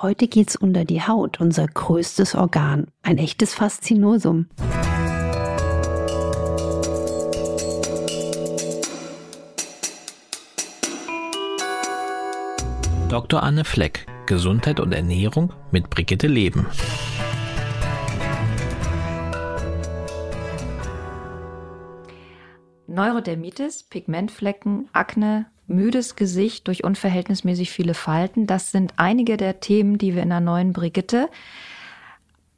Heute geht's unter die Haut, unser größtes Organ. Ein echtes Faszinosum. Dr. Anne Fleck, Gesundheit und Ernährung mit Brigitte Leben. Neurodermitis, Pigmentflecken, Akne, müdes Gesicht durch unverhältnismäßig viele Falten, das sind einige der Themen, die wir in der neuen Brigitte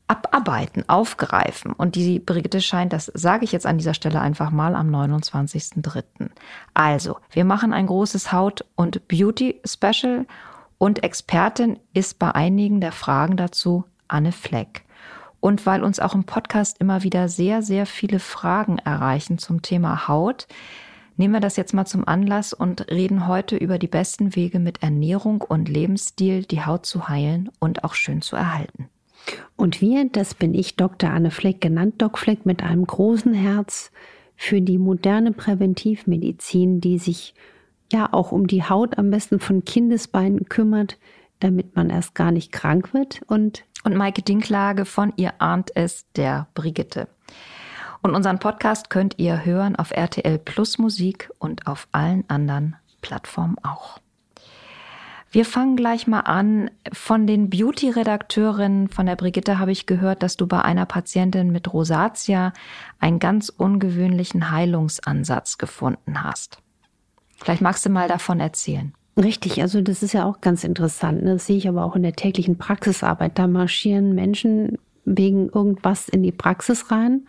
abarbeiten, aufgreifen. Und die Brigitte scheint, das sage ich jetzt an dieser Stelle einfach mal, am 29.03. Also, wir machen ein großes Haut- und Beauty-Special und Expertin ist bei einigen der Fragen dazu Anne Fleck. Und weil uns auch im Podcast immer wieder sehr, sehr viele Fragen erreichen zum Thema Haut, nehmen wir das jetzt mal zum Anlass und reden heute über die besten Wege mit Ernährung und Lebensstil, die Haut zu heilen und auch schön zu erhalten. Und wir, das bin ich, Dr. Anne Fleck, genannt Doc Fleck, mit einem großen Herz für die moderne Präventivmedizin, die sich ja auch um die Haut am besten von Kindesbeinen kümmert, damit man erst gar nicht krank wird. Und, und Maike Dinklage von Ihr ahnt es, der Brigitte. Und unseren Podcast könnt ihr hören auf RTL Plus Musik und auf allen anderen Plattformen auch. Wir fangen gleich mal an. Von den Beauty-Redakteurinnen von der Brigitte habe ich gehört, dass du bei einer Patientin mit Rosatia einen ganz ungewöhnlichen Heilungsansatz gefunden hast. Vielleicht magst du mal davon erzählen. Richtig, also das ist ja auch ganz interessant. Ne? Das sehe ich aber auch in der täglichen Praxisarbeit. Da marschieren Menschen wegen irgendwas in die Praxis rein.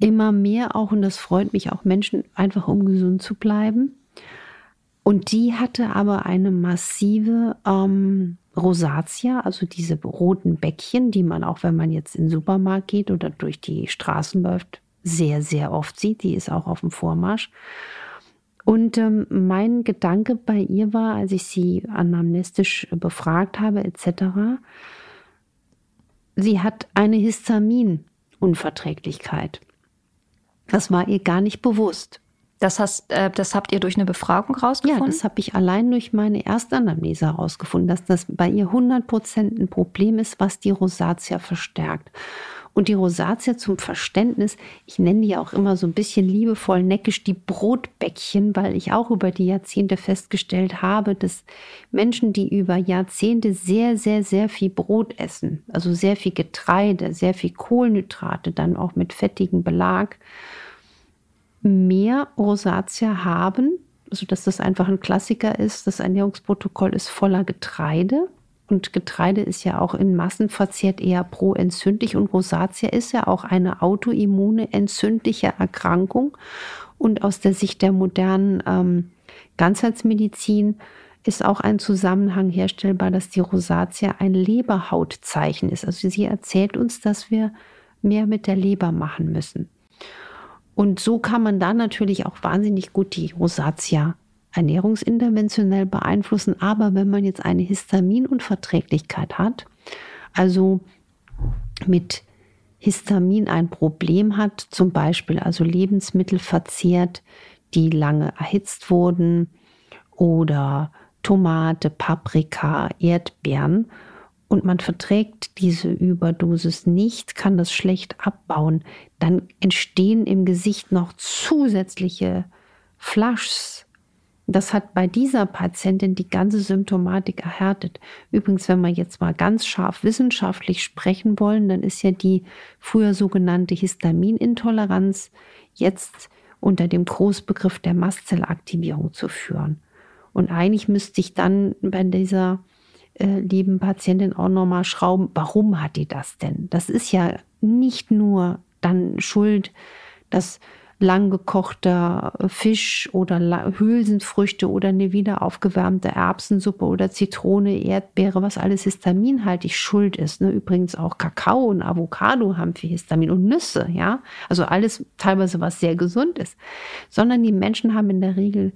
Immer mehr auch, und das freut mich auch, Menschen einfach um gesund zu bleiben. Und die hatte aber eine massive ähm, Rosatia, also diese roten Bäckchen, die man auch, wenn man jetzt in den Supermarkt geht oder durch die Straßen läuft, sehr, sehr oft sieht. Die ist auch auf dem Vormarsch. Und ähm, mein Gedanke bei ihr war, als ich sie anamnestisch befragt habe, etc., sie hat eine Histaminunverträglichkeit. Das war ihr gar nicht bewusst. Das, hast, äh, das habt ihr durch eine Befragung rausgefunden? Ja, das habe ich allein durch meine Erstanamnese herausgefunden, dass das bei ihr 100 Prozent ein Problem ist, was die Rosatia verstärkt. Und die Rosatia zum Verständnis, ich nenne die auch immer so ein bisschen liebevoll neckisch die Brotbäckchen, weil ich auch über die Jahrzehnte festgestellt habe, dass Menschen, die über Jahrzehnte sehr, sehr, sehr viel Brot essen, also sehr viel Getreide, sehr viel Kohlenhydrate, dann auch mit fettigem Belag, mehr Rosatia haben, also dass das einfach ein Klassiker ist. Das Ernährungsprotokoll ist voller Getreide. Und Getreide ist ja auch in Massen verzehrt eher proentzündlich und Rosatia ist ja auch eine autoimmune entzündliche Erkrankung. Und aus der Sicht der modernen ähm, Ganzheitsmedizin ist auch ein Zusammenhang herstellbar, dass die Rosatia ein Leberhautzeichen ist. Also sie erzählt uns, dass wir mehr mit der Leber machen müssen. Und so kann man dann natürlich auch wahnsinnig gut die Rosatia ernährungsinterventionell beeinflussen. Aber wenn man jetzt eine Histaminunverträglichkeit hat, also mit Histamin ein Problem hat, zum Beispiel also Lebensmittel verzehrt, die lange erhitzt wurden oder Tomate, Paprika, Erdbeeren und man verträgt diese Überdosis nicht, kann das schlecht abbauen, dann entstehen im Gesicht noch zusätzliche Flushs. Das hat bei dieser Patientin die ganze Symptomatik erhärtet. Übrigens, wenn wir jetzt mal ganz scharf wissenschaftlich sprechen wollen, dann ist ja die früher sogenannte Histaminintoleranz jetzt unter dem Großbegriff der Mastzellaktivierung zu führen. Und eigentlich müsste ich dann bei dieser äh, lieben Patientin auch nochmal schrauben, warum hat die das denn? Das ist ja nicht nur dann Schuld, dass lang gekochter Fisch oder Hülsenfrüchte oder eine wieder aufgewärmte Erbsensuppe oder Zitrone, Erdbeere, was alles histaminhaltig schuld ist. Ne? Übrigens auch Kakao und Avocado haben viel Histamin und Nüsse, ja. Also alles teilweise was sehr gesund ist. Sondern die Menschen haben in der Regel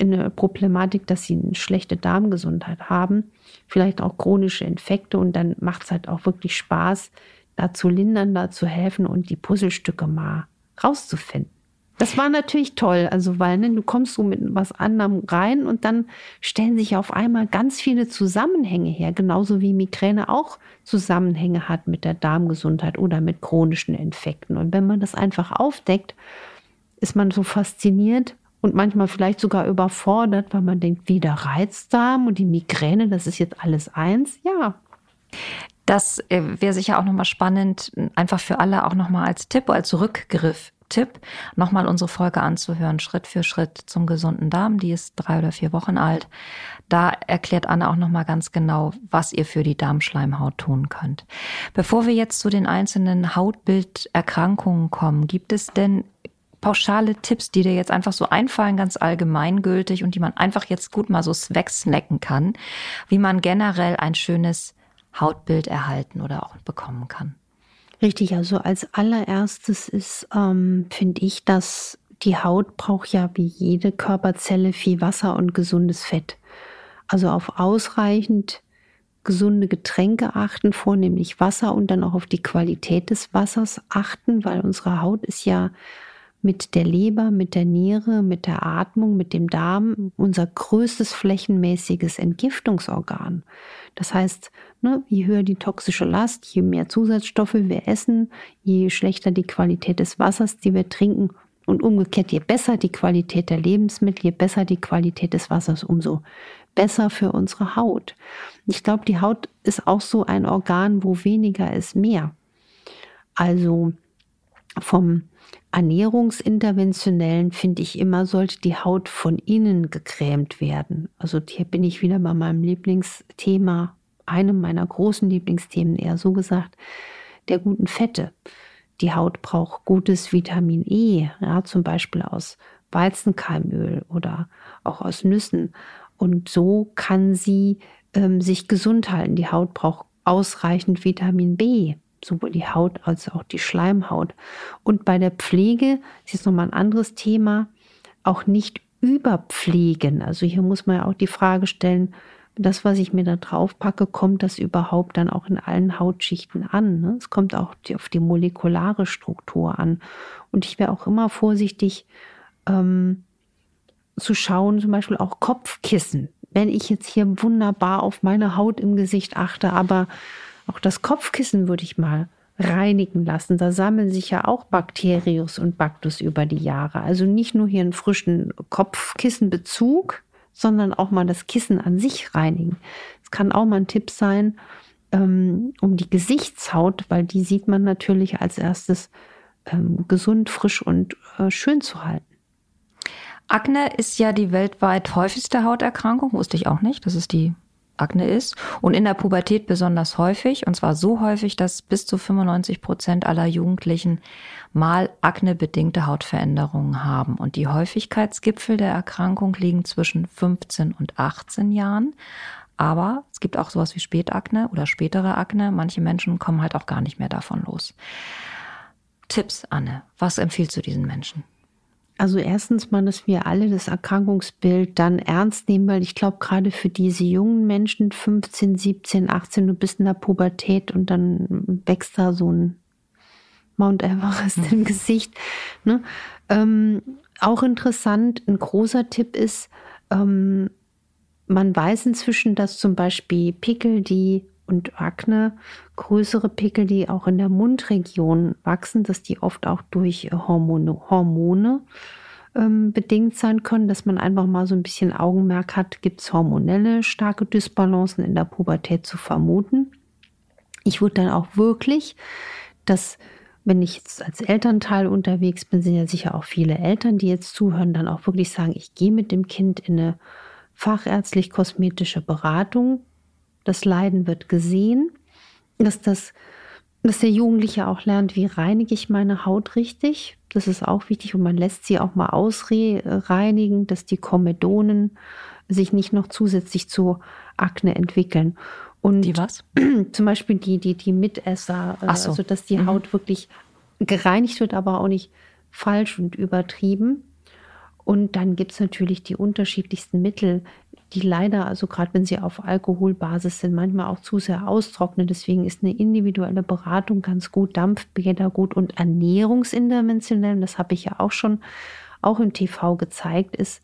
eine Problematik, dass sie eine schlechte Darmgesundheit haben, vielleicht auch chronische Infekte und dann macht es halt auch wirklich Spaß, da zu lindern, da zu helfen und die Puzzlestücke mal rauszufinden. Das war natürlich toll, also weil ne, du kommst so mit was anderem rein und dann stellen sich auf einmal ganz viele Zusammenhänge her, genauso wie Migräne auch Zusammenhänge hat mit der Darmgesundheit oder mit chronischen Infekten. Und wenn man das einfach aufdeckt, ist man so fasziniert und manchmal vielleicht sogar überfordert, weil man denkt, wie der Reizdarm und die Migräne, das ist jetzt alles eins. Ja. Das äh, wäre sicher auch nochmal spannend, einfach für alle auch nochmal als Tipp, als Rückgriff Tipp, nochmal unsere Folge anzuhören, Schritt für Schritt zum gesunden Darm. Die ist drei oder vier Wochen alt. Da erklärt Anne auch nochmal ganz genau, was ihr für die Darmschleimhaut tun könnt. Bevor wir jetzt zu den einzelnen Hautbilderkrankungen kommen, gibt es denn pauschale Tipps, die dir jetzt einfach so einfallen, ganz allgemeingültig und die man einfach jetzt gut mal so wegsnacken kann, wie man generell ein schönes Hautbild erhalten oder auch bekommen kann? Richtig, also als allererstes ist, ähm, finde ich, dass die Haut braucht ja wie jede Körperzelle viel Wasser und gesundes Fett. Also auf ausreichend gesunde Getränke achten, vornehmlich Wasser und dann auch auf die Qualität des Wassers achten, weil unsere Haut ist ja mit der Leber, mit der Niere, mit der Atmung, mit dem Darm unser größtes flächenmäßiges Entgiftungsorgan. Das heißt, ne, je höher die toxische Last, je mehr Zusatzstoffe wir essen, je schlechter die Qualität des Wassers, die wir trinken und umgekehrt, je besser die Qualität der Lebensmittel, je besser die Qualität des Wassers, umso besser für unsere Haut. Ich glaube, die Haut ist auch so ein Organ, wo weniger ist mehr. Also vom Ernährungsinterventionellen finde ich immer, sollte die Haut von innen gecremt werden. Also hier bin ich wieder bei meinem Lieblingsthema, einem meiner großen Lieblingsthemen eher so gesagt, der guten Fette. Die Haut braucht gutes Vitamin E, ja, zum Beispiel aus Weizenkeimöl oder auch aus Nüssen. Und so kann sie ähm, sich gesund halten. Die Haut braucht ausreichend Vitamin B sowohl die Haut als auch die Schleimhaut. Und bei der Pflege ist jetzt nochmal ein anderes Thema, auch nicht überpflegen. Also hier muss man ja auch die Frage stellen, das, was ich mir da drauf packe, kommt das überhaupt dann auch in allen Hautschichten an? Ne? Es kommt auch auf die molekulare Struktur an. Und ich wäre auch immer vorsichtig ähm, zu schauen, zum Beispiel auch Kopfkissen. Wenn ich jetzt hier wunderbar auf meine Haut im Gesicht achte, aber auch das Kopfkissen würde ich mal reinigen lassen. Da sammeln sich ja auch Bakterius und Baktus über die Jahre. Also nicht nur hier einen frischen Kopfkissenbezug, sondern auch mal das Kissen an sich reinigen. Es kann auch mal ein Tipp sein, ähm, um die Gesichtshaut, weil die sieht man natürlich als erstes ähm, gesund, frisch und äh, schön zu halten. Akne ist ja die weltweit häufigste Hauterkrankung, wusste ich auch nicht. Das ist die Akne ist und in der Pubertät besonders häufig und zwar so häufig, dass bis zu 95 Prozent aller Jugendlichen mal aknebedingte Hautveränderungen haben und die Häufigkeitsgipfel der Erkrankung liegen zwischen 15 und 18 Jahren. Aber es gibt auch sowas wie Spätakne oder spätere Akne. Manche Menschen kommen halt auch gar nicht mehr davon los. Tipps, Anne, was empfiehlst du diesen Menschen? Also erstens mal, dass wir alle das Erkrankungsbild dann ernst nehmen, weil ich glaube, gerade für diese jungen Menschen, 15, 17, 18, du bist in der Pubertät und dann wächst da so ein Mount Everest mhm. im Gesicht. Ne? Ähm, auch interessant, ein großer Tipp ist, ähm, man weiß inzwischen, dass zum Beispiel Pickel, die und Akne, größere Pickel, die auch in der Mundregion wachsen, dass die oft auch durch Hormone, Hormone ähm, bedingt sein können, dass man einfach mal so ein bisschen Augenmerk hat, gibt es hormonelle starke Dysbalancen in der Pubertät zu vermuten. Ich würde dann auch wirklich, dass wenn ich jetzt als Elternteil unterwegs bin, sind ja sicher auch viele Eltern, die jetzt zuhören, dann auch wirklich sagen, ich gehe mit dem Kind in eine fachärztlich-kosmetische Beratung, das Leiden wird gesehen, dass, das, dass der Jugendliche auch lernt, wie reinige ich meine Haut richtig. Das ist auch wichtig und man lässt sie auch mal ausreinigen, dass die Komedonen sich nicht noch zusätzlich zu Akne entwickeln. Und die was? Zum Beispiel die, die, die Mitesser, äh, so. also dass die mhm. Haut wirklich gereinigt wird, aber auch nicht falsch und übertrieben. Und dann gibt es natürlich die unterschiedlichsten Mittel, die leider, also gerade wenn sie auf Alkoholbasis sind, manchmal auch zu sehr austrocknen. Deswegen ist eine individuelle Beratung ganz gut, Dampfbäder gut und ernährungsinterventionell, das habe ich ja auch schon auch im TV gezeigt, ist,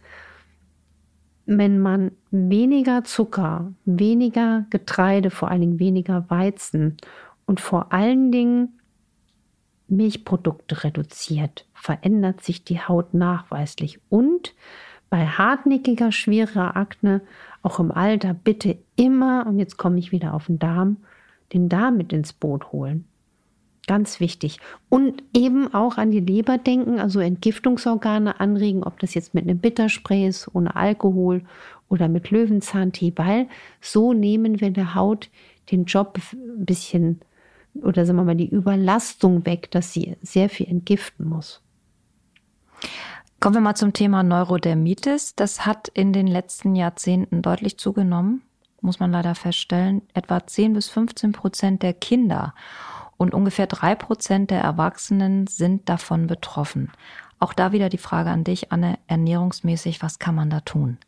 wenn man weniger Zucker, weniger Getreide, vor allen Dingen weniger Weizen und vor allen Dingen Milchprodukte reduziert, verändert sich die Haut nachweislich. Und bei hartnäckiger, schwerer Akne, auch im Alter, bitte immer, und jetzt komme ich wieder auf den Darm, den Darm mit ins Boot holen. Ganz wichtig. Und eben auch an die Leber denken, also Entgiftungsorgane anregen, ob das jetzt mit einem Bitterspray ist, ohne Alkohol oder mit Löwenzahntee, weil so nehmen wir der Haut den Job ein bisschen oder sagen wir mal die Überlastung weg, dass sie sehr viel entgiften muss. Kommen wir mal zum Thema Neurodermitis. Das hat in den letzten Jahrzehnten deutlich zugenommen, muss man leider feststellen. Etwa 10 bis 15 Prozent der Kinder und ungefähr 3 Prozent der Erwachsenen sind davon betroffen. Auch da wieder die Frage an dich, Anne, ernährungsmäßig, was kann man da tun?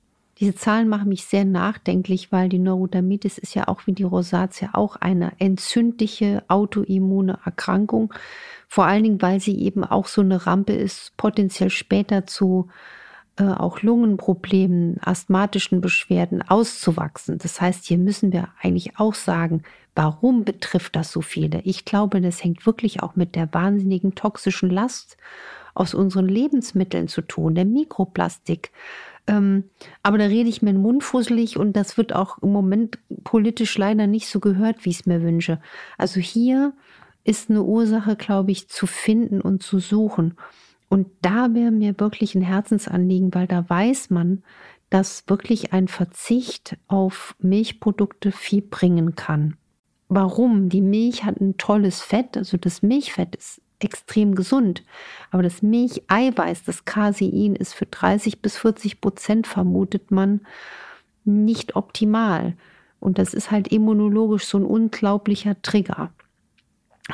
Diese Zahlen machen mich sehr nachdenklich, weil die Neurodermitis ist ja auch wie die Rosatia auch eine entzündliche autoimmune Erkrankung. Vor allen Dingen, weil sie eben auch so eine Rampe ist, potenziell später zu äh, auch Lungenproblemen, asthmatischen Beschwerden auszuwachsen. Das heißt, hier müssen wir eigentlich auch sagen, warum betrifft das so viele? Ich glaube, das hängt wirklich auch mit der wahnsinnigen toxischen Last aus unseren Lebensmitteln zu tun, der Mikroplastik, ähm, aber da rede ich mir den Mund fusselig und das wird auch im Moment politisch leider nicht so gehört, wie ich es mir wünsche. Also hier ist eine Ursache, glaube ich, zu finden und zu suchen. Und da wäre mir wirklich ein Herzensanliegen, weil da weiß man, dass wirklich ein Verzicht auf Milchprodukte viel bringen kann. Warum? Die Milch hat ein tolles Fett, also das Milchfett ist extrem gesund. Aber das Milcheiweiß, das Casein, ist für 30 bis 40 Prozent, vermutet man, nicht optimal. Und das ist halt immunologisch so ein unglaublicher Trigger.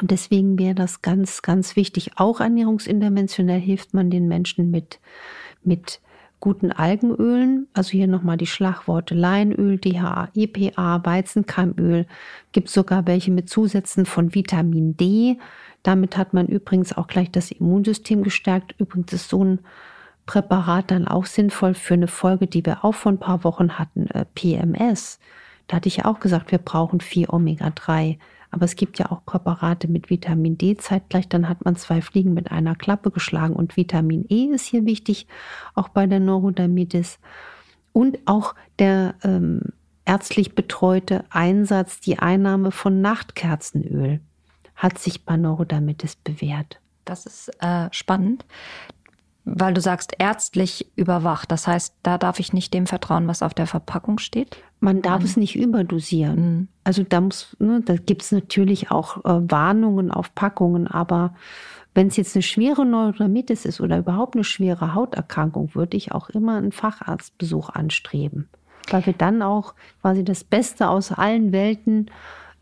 Und deswegen wäre das ganz, ganz wichtig. Auch ernährungsinterventionell hilft man den Menschen mit, mit guten Algenölen. Also hier nochmal die Schlagworte Leinöl, DHA, EPA, Weizenkeimöl. Gibt sogar welche mit Zusätzen von Vitamin D. Damit hat man übrigens auch gleich das Immunsystem gestärkt. Übrigens ist so ein Präparat dann auch sinnvoll für eine Folge, die wir auch vor ein paar Wochen hatten, äh, PMS. Da hatte ich ja auch gesagt, wir brauchen viel Omega-3. Aber es gibt ja auch Präparate mit Vitamin D zeitgleich, dann hat man zwei Fliegen mit einer Klappe geschlagen. Und Vitamin E ist hier wichtig, auch bei der Neurodermitis. Und auch der ähm, ärztlich betreute Einsatz, die Einnahme von Nachtkerzenöl hat sich bei Neurodermitis bewährt. Das ist äh, spannend, weil du sagst, ärztlich überwacht. Das heißt, da darf ich nicht dem vertrauen, was auf der Verpackung steht? Man darf mhm. es nicht überdosieren. Mhm. Also da muss, ne, da gibt es natürlich auch äh, Warnungen auf Packungen, aber wenn es jetzt eine schwere Neurodermitis ist oder überhaupt eine schwere Hauterkrankung, würde ich auch immer einen Facharztbesuch anstreben. Weil wir dann auch quasi das Beste aus allen Welten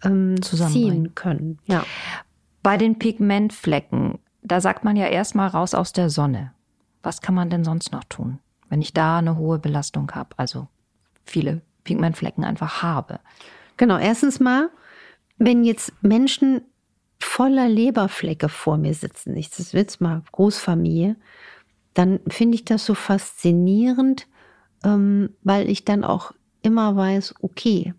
ähm, ziehen können. Ja. Bei den Pigmentflecken, da sagt man ja erstmal raus aus der Sonne. Was kann man denn sonst noch tun, wenn ich da eine hohe Belastung habe, also viele Pigmentflecken einfach habe? Genau, erstens mal, wenn jetzt Menschen voller Leberflecke vor mir sitzen, ich das jetzt mal Großfamilie, dann finde ich das so faszinierend, ähm, weil ich dann auch immer weiß, okay,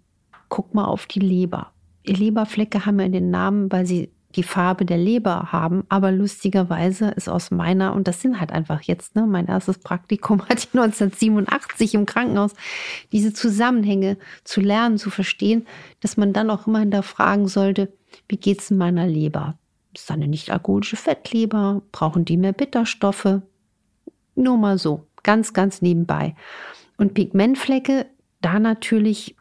guck mal auf die Leber. Leberflecke haben ja den Namen, weil sie die Farbe der Leber haben, aber lustigerweise ist aus meiner, und das sind halt einfach jetzt, ne, mein erstes Praktikum hatte ich 1987 im Krankenhaus, diese Zusammenhänge zu lernen, zu verstehen, dass man dann auch immer hinterfragen sollte, wie geht es in meiner Leber? Ist eine nicht-alkoholische Fettleber? Brauchen die mehr Bitterstoffe? Nur mal so, ganz, ganz nebenbei. Und Pigmentflecke, da natürlich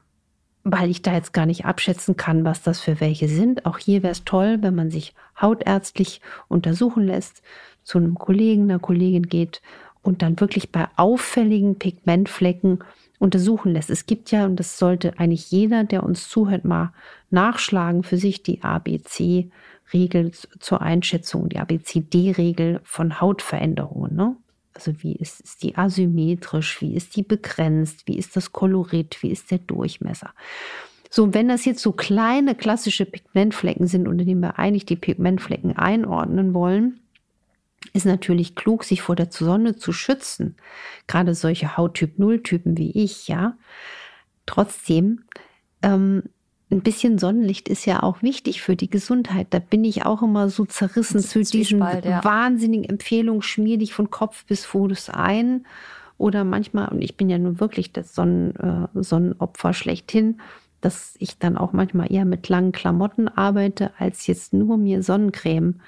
weil ich da jetzt gar nicht abschätzen kann, was das für welche sind. Auch hier wäre es toll, wenn man sich hautärztlich untersuchen lässt, zu einem Kollegen, einer Kollegin geht und dann wirklich bei auffälligen Pigmentflecken untersuchen lässt. Es gibt ja, und das sollte eigentlich jeder, der uns zuhört, mal nachschlagen für sich die ABC-Regel zur Einschätzung, die ABCD-Regel von Hautveränderungen. Ne? Also wie ist, ist die asymmetrisch, wie ist die begrenzt, wie ist das Kolorit, wie ist der Durchmesser. So, wenn das jetzt so kleine klassische Pigmentflecken sind, unter denen wir eigentlich die Pigmentflecken einordnen wollen, ist natürlich klug, sich vor der Sonne zu schützen. Gerade solche Hauttyp 0 Typen wie ich, ja. Trotzdem ähm, ein bisschen Sonnenlicht ist ja auch wichtig für die Gesundheit. Da bin ich auch immer so zerrissen zu diesen ja. wahnsinnigen Empfehlungen, schmier dich von Kopf bis Fuß ein. Oder manchmal, und ich bin ja nun wirklich das Sonnen, äh, Sonnenopfer schlechthin, dass ich dann auch manchmal eher mit langen Klamotten arbeite, als jetzt nur mir Sonnencreme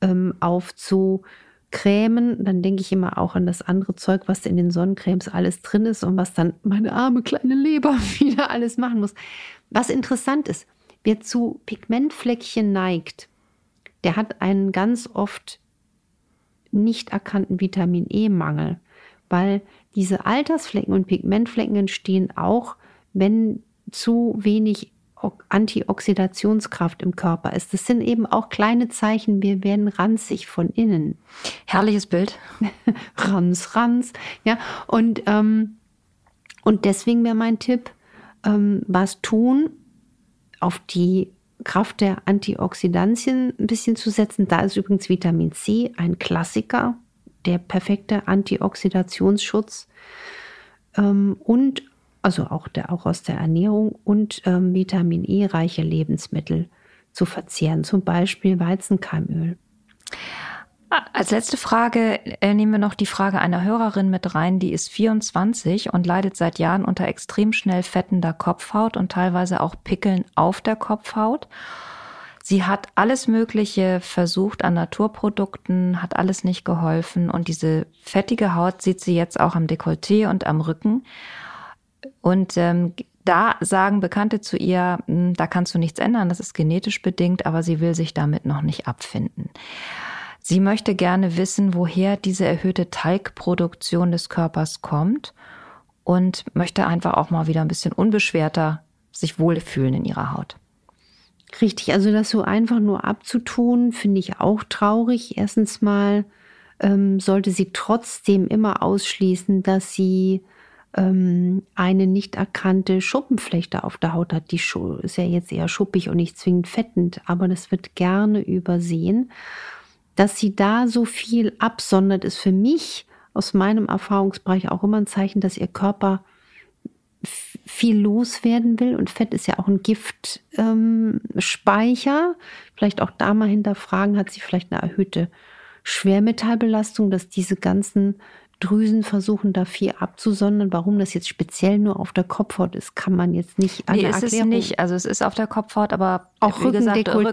ähm, aufzu Cremen, dann denke ich immer auch an das andere Zeug, was in den Sonnencremes alles drin ist und was dann meine arme kleine Leber wieder alles machen muss. Was interessant ist, wer zu Pigmentfleckchen neigt, der hat einen ganz oft nicht erkannten Vitamin E-Mangel, weil diese Altersflecken und Pigmentflecken entstehen auch, wenn zu wenig Antioxidationskraft im Körper ist. Das sind eben auch kleine Zeichen, wir werden ranzig von innen. Herrliches Bild. Ranz, Ranz. Ja, und, ähm, und deswegen wäre mein Tipp, ähm, was tun, auf die Kraft der Antioxidantien ein bisschen zu setzen. Da ist übrigens Vitamin C ein Klassiker, der perfekte Antioxidationsschutz. Ähm, und also auch, der, auch aus der Ernährung und ähm, Vitamin E reiche Lebensmittel zu verzehren, zum Beispiel Weizenkeimöl. Als letzte Frage äh, nehmen wir noch die Frage einer Hörerin mit rein, die ist 24 und leidet seit Jahren unter extrem schnell fettender Kopfhaut und teilweise auch Pickeln auf der Kopfhaut. Sie hat alles Mögliche versucht an Naturprodukten, hat alles nicht geholfen und diese fettige Haut sieht sie jetzt auch am Dekolleté und am Rücken. Und ähm, da sagen Bekannte zu ihr, hm, da kannst du nichts ändern, das ist genetisch bedingt, aber sie will sich damit noch nicht abfinden. Sie möchte gerne wissen, woher diese erhöhte Teigproduktion des Körpers kommt und möchte einfach auch mal wieder ein bisschen unbeschwerter sich wohlfühlen in ihrer Haut. Richtig, also das so einfach nur abzutun, finde ich auch traurig. Erstens mal ähm, sollte sie trotzdem immer ausschließen, dass sie ähm, eine nicht erkannte Schuppenflechte auf der Haut hat. Die ist ja jetzt eher schuppig und nicht zwingend fettend, aber das wird gerne übersehen. Dass sie da so viel absondert, ist für mich aus meinem Erfahrungsbereich auch immer ein Zeichen, dass ihr Körper viel loswerden will. Und Fett ist ja auch ein Giftspeicher. Ähm, vielleicht auch da mal hinterfragen, hat sie vielleicht eine erhöhte Schwermetallbelastung, dass diese ganzen Drüsen versuchen da viel abzusondern. Warum das jetzt speziell nur auf der Kopfhaut ist, kann man jetzt nicht Nee, ist es nicht. Also es ist auf der Kopfhaut, aber auch wie gesagt, Rücken.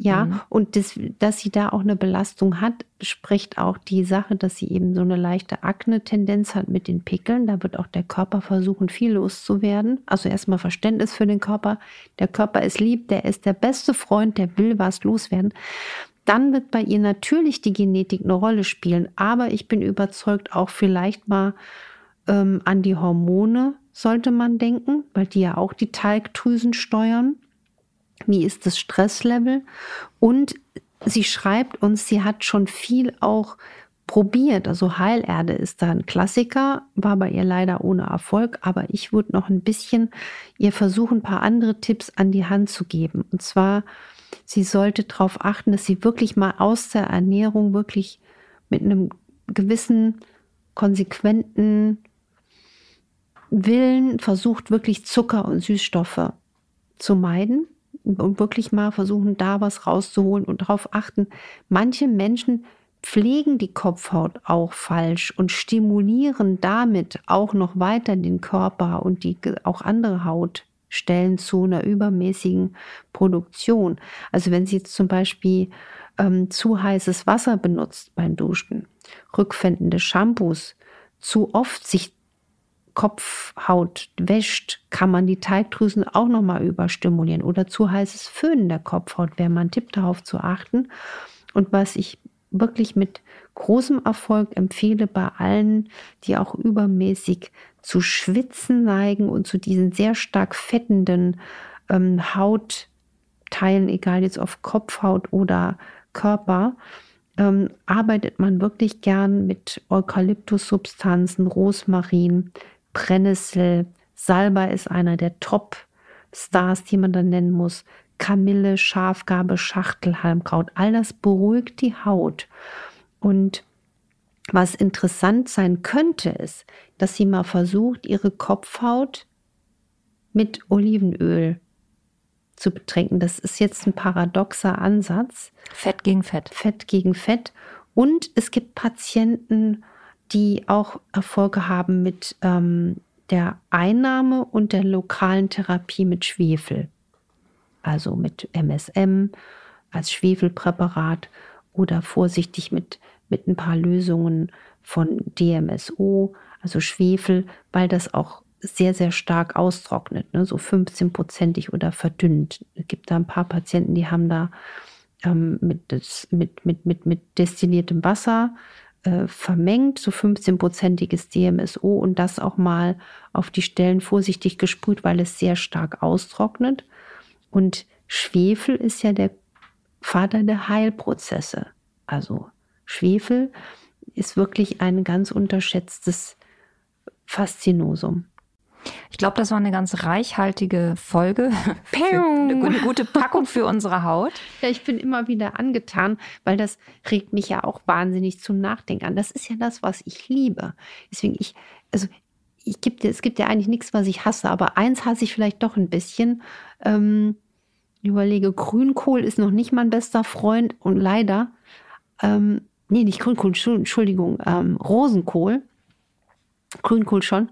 Ja, mhm. und das, dass sie da auch eine Belastung hat, spricht auch die Sache, dass sie eben so eine leichte Akne-Tendenz hat mit den Pickeln. Da wird auch der Körper versuchen, viel loszuwerden. Also erstmal Verständnis für den Körper. Der Körper ist lieb, der ist der beste Freund, der will was loswerden dann wird bei ihr natürlich die Genetik eine Rolle spielen. Aber ich bin überzeugt, auch vielleicht mal ähm, an die Hormone sollte man denken, weil die ja auch die Talgdrüsen steuern. Wie ist das Stresslevel? Und sie schreibt uns, sie hat schon viel auch probiert. Also Heilerde ist da ein Klassiker, war bei ihr leider ohne Erfolg, aber ich würde noch ein bisschen ihr versuchen, ein paar andere Tipps an die Hand zu geben. Und zwar sie sollte darauf achten, dass sie wirklich mal aus der Ernährung wirklich mit einem gewissen, konsequenten Willen versucht, wirklich Zucker und Süßstoffe zu meiden und wirklich mal versuchen, da was rauszuholen und darauf achten. Manche Menschen pflegen die Kopfhaut auch falsch und stimulieren damit auch noch weiter den Körper und die auch andere Haut Stellen zu einer übermäßigen Produktion. Also wenn Sie jetzt zum Beispiel ähm, zu heißes Wasser benutzt beim Duschen, rückfindende Shampoos, zu oft sich Kopfhaut wäscht, kann man die Teigdrüsen auch nochmal überstimulieren oder zu heißes Föhnen der Kopfhaut wäre mal ein Tipp darauf zu achten. Und was ich wirklich mit großem Erfolg empfehle bei allen, die auch übermäßig zu schwitzen neigen und zu diesen sehr stark fettenden ähm, Hautteilen, egal jetzt auf Kopfhaut oder Körper, ähm, arbeitet man wirklich gern mit Eukalyptussubstanzen, Rosmarin, Brennnessel, Salbei ist einer der Top-Stars, die man dann nennen muss. Kamille, Schafgarbe, Schachtelhalmkraut, all das beruhigt die Haut. Und was interessant sein könnte, ist, dass sie mal versucht, ihre Kopfhaut mit Olivenöl zu betränken. Das ist jetzt ein paradoxer Ansatz. Fett gegen Fett. Fett gegen Fett. Und es gibt Patienten, die auch Erfolge haben mit ähm, der Einnahme und der lokalen Therapie mit Schwefel. Also mit MSM als Schwefelpräparat oder vorsichtig mit, mit ein paar Lösungen von DMSO, also Schwefel, weil das auch sehr, sehr stark austrocknet, ne? so 15-prozentig oder verdünnt. Es gibt da ein paar Patienten, die haben da ähm, mit, das, mit, mit, mit, mit destilliertem Wasser äh, vermengt, so 15-prozentiges DMSO und das auch mal auf die Stellen vorsichtig gesprüht, weil es sehr stark austrocknet. Und Schwefel ist ja der Vater der Heilprozesse. Also Schwefel ist wirklich ein ganz unterschätztes Faszinosum. Ich glaube, das war eine ganz reichhaltige Folge. eine, eine gute Packung für unsere Haut. Ja, ich bin immer wieder angetan, weil das regt mich ja auch wahnsinnig zum Nachdenken an. Das ist ja das, was ich liebe. Deswegen, ich, also ich gibt, es gibt ja eigentlich nichts, was ich hasse, aber eins hasse ich vielleicht doch ein bisschen. Ähm, ich überlege, Grünkohl ist noch nicht mein bester Freund und leider, ähm, nee, nicht Grünkohl, Entschuldigung, ähm, Rosenkohl. Grünkohl schon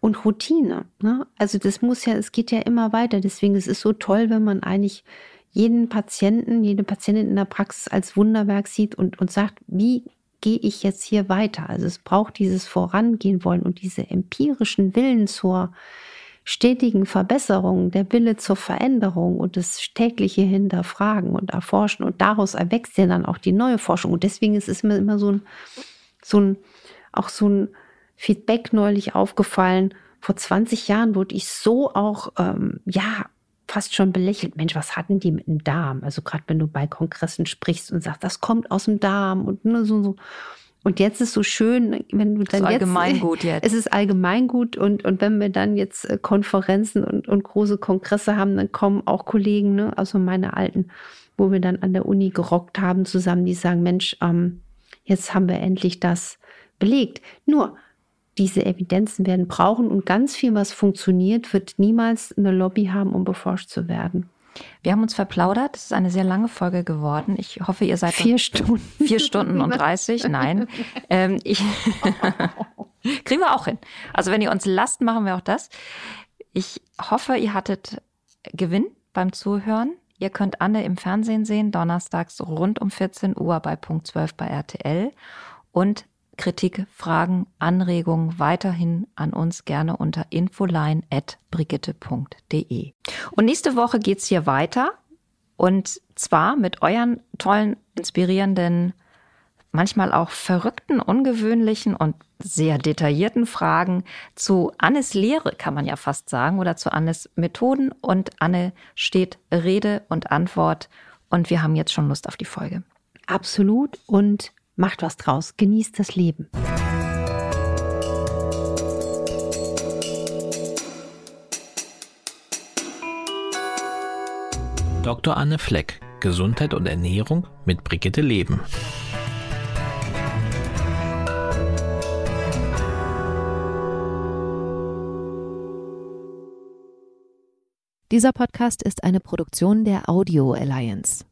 und Routine. Ne? Also das muss ja, es geht ja immer weiter. Deswegen ist es so toll, wenn man eigentlich jeden Patienten, jede Patientin in der Praxis als Wunderwerk sieht und, und sagt, wie gehe ich jetzt hier weiter? Also es braucht dieses Vorangehen wollen und diese empirischen Willen zur stetigen Verbesserung, der Wille zur Veränderung und das tägliche Hinterfragen und Erforschen und daraus erwächst ja dann auch die neue Forschung. Und deswegen ist es immer, immer so ein, so ein, auch so ein, Feedback neulich aufgefallen. Vor 20 Jahren wurde ich so auch, ähm, ja, fast schon belächelt. Mensch, was hatten die mit dem Darm? Also gerade wenn du bei Kongressen sprichst und sagst, das kommt aus dem Darm und ne, so, so. Und jetzt ist so schön, wenn du dann jetzt. Allgemeingut jetzt. Es ist Allgemeingut und, und wenn wir dann jetzt äh, Konferenzen und, und große Kongresse haben, dann kommen auch Kollegen, ne, also meine Alten, wo wir dann an der Uni gerockt haben zusammen, die sagen, Mensch, ähm, jetzt haben wir endlich das belegt. Nur, diese Evidenzen werden brauchen und ganz viel, was funktioniert, wird niemals eine Lobby haben, um beforscht zu werden. Wir haben uns verplaudert. Es ist eine sehr lange Folge geworden. Ich hoffe, ihr seid vier Stunden. Vier Stunden und 30. Nein. Ähm, ich kriegen wir auch hin. Also wenn ihr uns lasst, machen wir auch das. Ich hoffe, ihr hattet Gewinn beim Zuhören. Ihr könnt Anne im Fernsehen sehen, donnerstags rund um 14 Uhr bei Punkt 12 bei RTL. Und Kritik, Fragen, Anregungen weiterhin an uns gerne unter infoline.brigitte.de. Und nächste Woche geht's hier weiter und zwar mit euren tollen, inspirierenden, manchmal auch verrückten, ungewöhnlichen und sehr detaillierten Fragen zu Annes Lehre, kann man ja fast sagen, oder zu Annes Methoden. Und Anne steht Rede und Antwort. Und wir haben jetzt schon Lust auf die Folge. Absolut. Und Macht was draus, genießt das Leben. Dr. Anne Fleck, Gesundheit und Ernährung mit Brigitte Leben. Dieser Podcast ist eine Produktion der Audio Alliance.